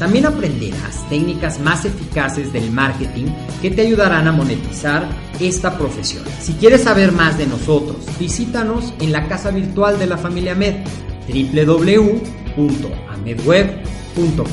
También aprenderás técnicas más eficaces del marketing que te ayudarán a monetizar esta profesión. Si quieres saber más de nosotros, visítanos en la casa virtual de la familia Med, www.amedweb.com.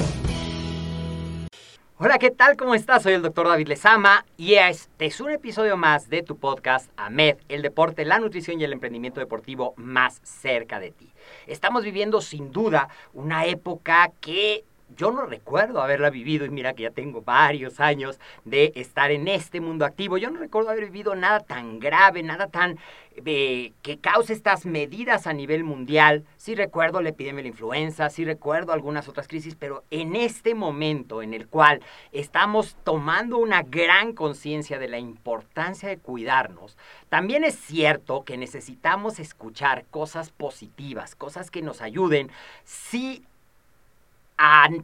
Hola, ¿qué tal? ¿Cómo estás? Soy el doctor David Lezama y este es un episodio más de tu podcast AMED, el deporte, la nutrición y el emprendimiento deportivo más cerca de ti. Estamos viviendo sin duda una época que yo no recuerdo haberla vivido y mira que ya tengo varios años de estar en este mundo activo. Yo no recuerdo haber vivido nada tan grave, nada tan eh, que cause estas medidas a nivel mundial. Sí recuerdo la epidemia de la influenza, sí recuerdo algunas otras crisis, pero en este momento en el cual estamos tomando una gran conciencia de la importancia de cuidarnos, también es cierto que necesitamos escuchar cosas positivas, cosas que nos ayuden. Sí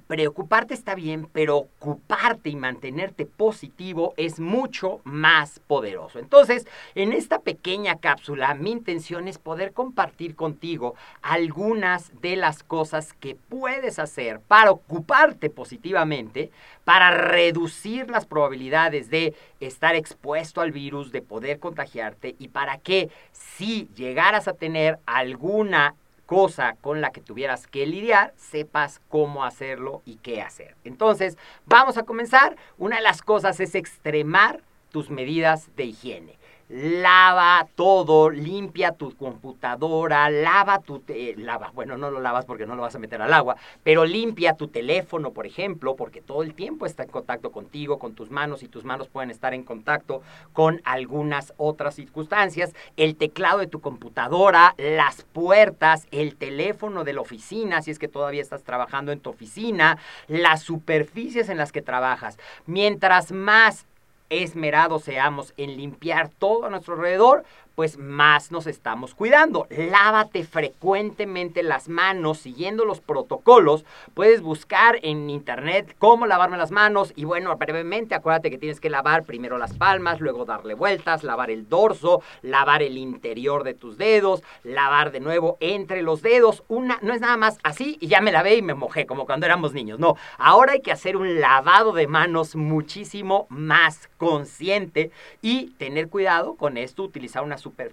preocuparte está bien, pero ocuparte y mantenerte positivo es mucho más poderoso. Entonces, en esta pequeña cápsula, mi intención es poder compartir contigo algunas de las cosas que puedes hacer para ocuparte positivamente, para reducir las probabilidades de estar expuesto al virus, de poder contagiarte y para que si llegaras a tener alguna cosa con la que tuvieras que lidiar, sepas cómo hacerlo y qué hacer. Entonces, vamos a comenzar. Una de las cosas es extremar tus medidas de higiene lava todo, limpia tu computadora, lava tu... lava, bueno, no lo lavas porque no lo vas a meter al agua, pero limpia tu teléfono, por ejemplo, porque todo el tiempo está en contacto contigo, con tus manos, y tus manos pueden estar en contacto con algunas otras circunstancias. El teclado de tu computadora, las puertas, el teléfono de la oficina, si es que todavía estás trabajando en tu oficina, las superficies en las que trabajas. Mientras más esmerados seamos en limpiar todo a nuestro alrededor, pues más nos estamos cuidando. Lávate frecuentemente las manos siguiendo los protocolos. Puedes buscar en internet cómo lavarme las manos y bueno, brevemente acuérdate que tienes que lavar primero las palmas, luego darle vueltas, lavar el dorso, lavar el interior de tus dedos, lavar de nuevo entre los dedos. Una no es nada más así y ya me lavé y me mojé como cuando éramos niños. No, ahora hay que hacer un lavado de manos muchísimo más consciente y tener cuidado con esto, utilizar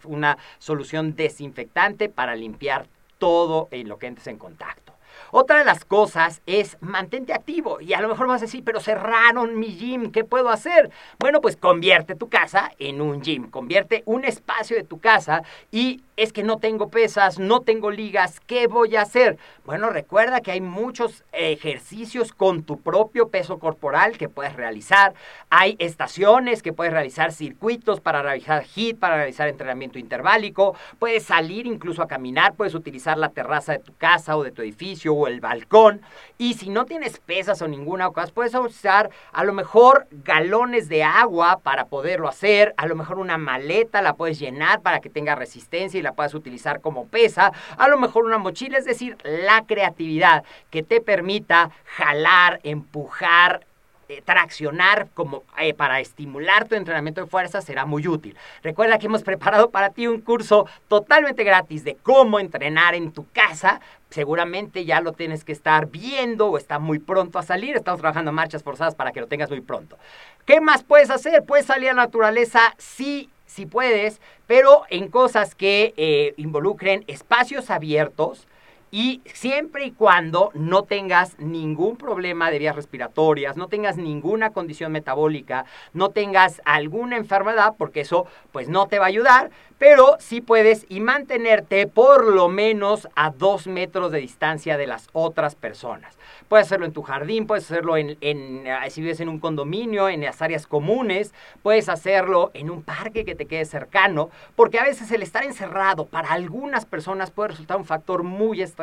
una solución desinfectante para limpiar todo en lo que entres en contacto. Otra de las cosas es mantente activo. Y a lo mejor vas a decir, pero cerraron mi gym, ¿qué puedo hacer? Bueno, pues convierte tu casa en un gym. Convierte un espacio de tu casa y es que no tengo pesas, no tengo ligas, ¿qué voy a hacer? Bueno, recuerda que hay muchos ejercicios con tu propio peso corporal que puedes realizar. Hay estaciones que puedes realizar circuitos para realizar HIIT, para realizar entrenamiento interválico. Puedes salir incluso a caminar, puedes utilizar la terraza de tu casa o de tu edificio o el balcón. Y si no tienes pesas o ninguna cosa, puedes usar a lo mejor galones de agua para poderlo hacer. A lo mejor una maleta la puedes llenar para que tenga resistencia y la puedas utilizar como pesa, a lo mejor una mochila, es decir, la creatividad que te permita jalar, empujar, eh, traccionar como eh, para estimular tu entrenamiento de fuerza será muy útil. Recuerda que hemos preparado para ti un curso totalmente gratis de cómo entrenar en tu casa. Seguramente ya lo tienes que estar viendo o está muy pronto a salir. Estamos trabajando marchas forzadas para que lo tengas muy pronto. ¿Qué más puedes hacer? Puedes salir a la naturaleza sí si puedes, pero en cosas que eh, involucren espacios abiertos, y siempre y cuando no tengas ningún problema de vías respiratorias, no tengas ninguna condición metabólica, no tengas alguna enfermedad, porque eso pues no te va a ayudar, pero sí puedes y mantenerte por lo menos a dos metros de distancia de las otras personas. Puedes hacerlo en tu jardín, puedes hacerlo en, eh, si vives en un condominio, en las áreas comunes, puedes hacerlo en un parque que te quede cercano, porque a veces el estar encerrado para algunas personas puede resultar un factor muy estresante.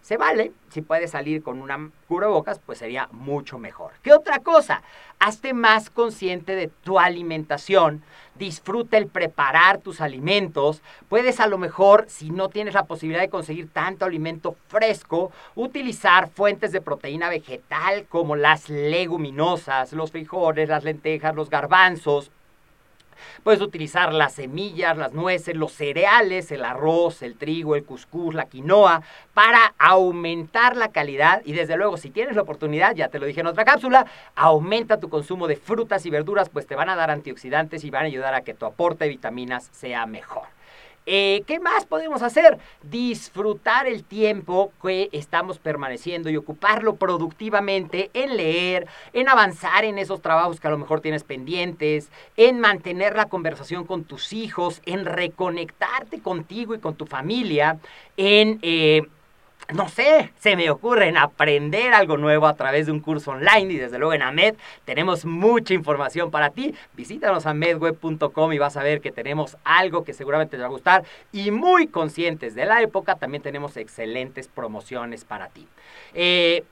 Se vale, si puedes salir con una cubrebocas, pues sería mucho mejor. ¿Qué otra cosa? Hazte más consciente de tu alimentación disfruta el preparar tus alimentos. Puedes a lo mejor, si no tienes la posibilidad de conseguir tanto alimento fresco, utilizar fuentes de proteína vegetal como las leguminosas, los frijoles, las lentejas, los garbanzos, Puedes utilizar las semillas, las nueces, los cereales, el arroz, el trigo, el cuscús, la quinoa, para aumentar la calidad y desde luego si tienes la oportunidad, ya te lo dije en otra cápsula, aumenta tu consumo de frutas y verduras, pues te van a dar antioxidantes y van a ayudar a que tu aporte de vitaminas sea mejor. Eh, ¿Qué más podemos hacer? Disfrutar el tiempo que estamos permaneciendo y ocuparlo productivamente en leer, en avanzar en esos trabajos que a lo mejor tienes pendientes, en mantener la conversación con tus hijos, en reconectarte contigo y con tu familia, en... Eh, no sé, se me ocurre en aprender algo nuevo a través de un curso online y desde luego en AMED tenemos mucha información para ti. Visítanos a medweb.com y vas a ver que tenemos algo que seguramente te va a gustar y muy conscientes de la época también tenemos excelentes promociones para ti. Eh,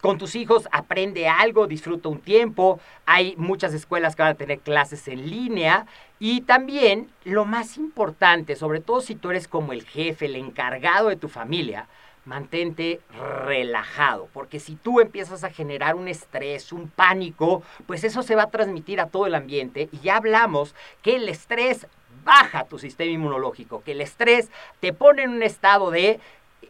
con tus hijos aprende algo, disfruta un tiempo. Hay muchas escuelas que van a tener clases en línea. Y también lo más importante, sobre todo si tú eres como el jefe, el encargado de tu familia, mantente relajado, porque si tú empiezas a generar un estrés, un pánico, pues eso se va a transmitir a todo el ambiente y ya hablamos que el estrés baja tu sistema inmunológico, que el estrés te pone en un estado de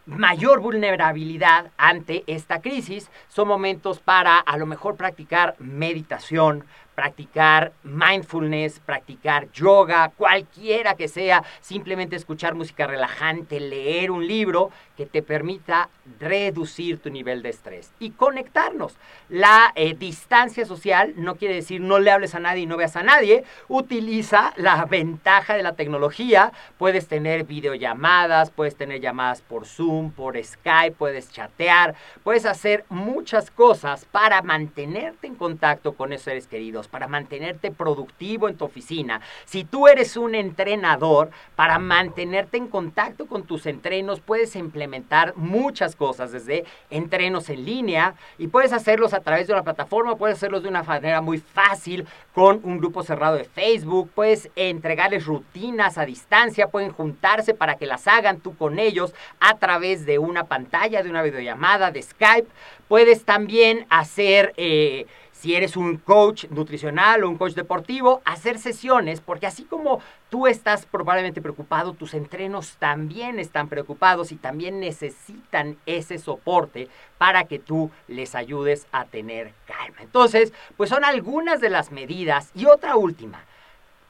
mayor vulnerabilidad ante esta crisis. Son momentos para a lo mejor practicar meditación, practicar mindfulness, practicar yoga, cualquiera que sea, simplemente escuchar música relajante, leer un libro que te permita reducir tu nivel de estrés y conectarnos. La eh, distancia social no quiere decir no le hables a nadie y no veas a nadie. Utiliza la ventaja de la tecnología. Puedes tener videollamadas, puedes tener llamadas por Zoom, por Skype, puedes chatear, puedes hacer muchas cosas para mantenerte en contacto con esos seres queridos para mantenerte productivo en tu oficina. Si tú eres un entrenador, para mantenerte en contacto con tus entrenos, puedes implementar muchas cosas, desde entrenos en línea, y puedes hacerlos a través de una plataforma, puedes hacerlos de una manera muy fácil con un grupo cerrado de Facebook, puedes entregarles rutinas a distancia, pueden juntarse para que las hagan tú con ellos a través de una pantalla, de una videollamada, de Skype. Puedes también hacer... Eh, si eres un coach nutricional o un coach deportivo, hacer sesiones, porque así como tú estás probablemente preocupado, tus entrenos también están preocupados y también necesitan ese soporte para que tú les ayudes a tener calma. Entonces, pues son algunas de las medidas. Y otra última,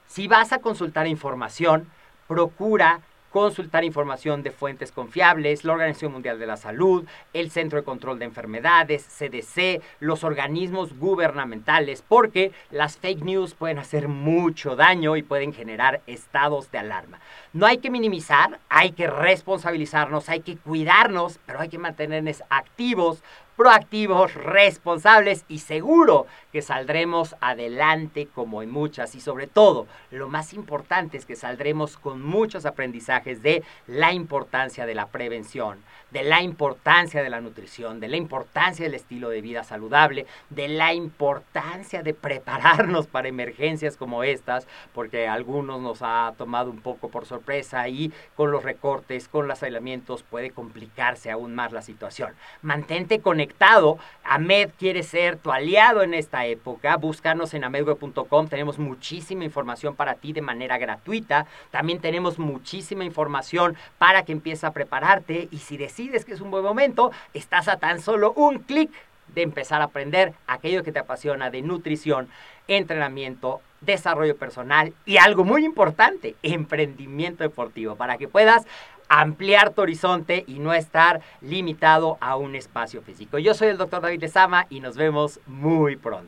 si vas a consultar información, procura consultar información de fuentes confiables, la Organización Mundial de la Salud, el Centro de Control de Enfermedades, CDC, los organismos gubernamentales, porque las fake news pueden hacer mucho daño y pueden generar estados de alarma. No hay que minimizar, hay que responsabilizarnos, hay que cuidarnos, pero hay que mantenernos activos proactivos, responsables y seguro que saldremos adelante como en muchas y sobre todo lo más importante es que saldremos con muchos aprendizajes de la importancia de la prevención, de la importancia de la nutrición, de la importancia del estilo de vida saludable, de la importancia de prepararnos para emergencias como estas, porque a algunos nos ha tomado un poco por sorpresa y con los recortes, con los aislamientos puede complicarse aún más la situación. Mantente conectado conectado. Amed quiere ser tu aliado en esta época. Búscanos en amedweb.com. Tenemos muchísima información para ti de manera gratuita. También tenemos muchísima información para que empieces a prepararte. Y si decides que es un buen momento, estás a tan solo un clic de empezar a aprender aquello que te apasiona de nutrición, entrenamiento, desarrollo personal y algo muy importante, emprendimiento deportivo, para que puedas ampliar tu horizonte y no estar limitado a un espacio físico. Yo soy el doctor David Lezama y nos vemos muy pronto.